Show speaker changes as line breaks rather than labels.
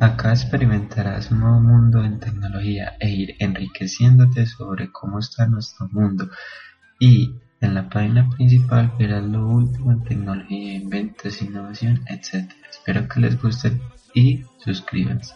Acá experimentarás un nuevo mundo en tecnología e ir enriqueciéndote sobre cómo está nuestro mundo y en la página principal verás lo último en tecnología, inventos, innovación, etc. Espero que les guste y suscríbanse.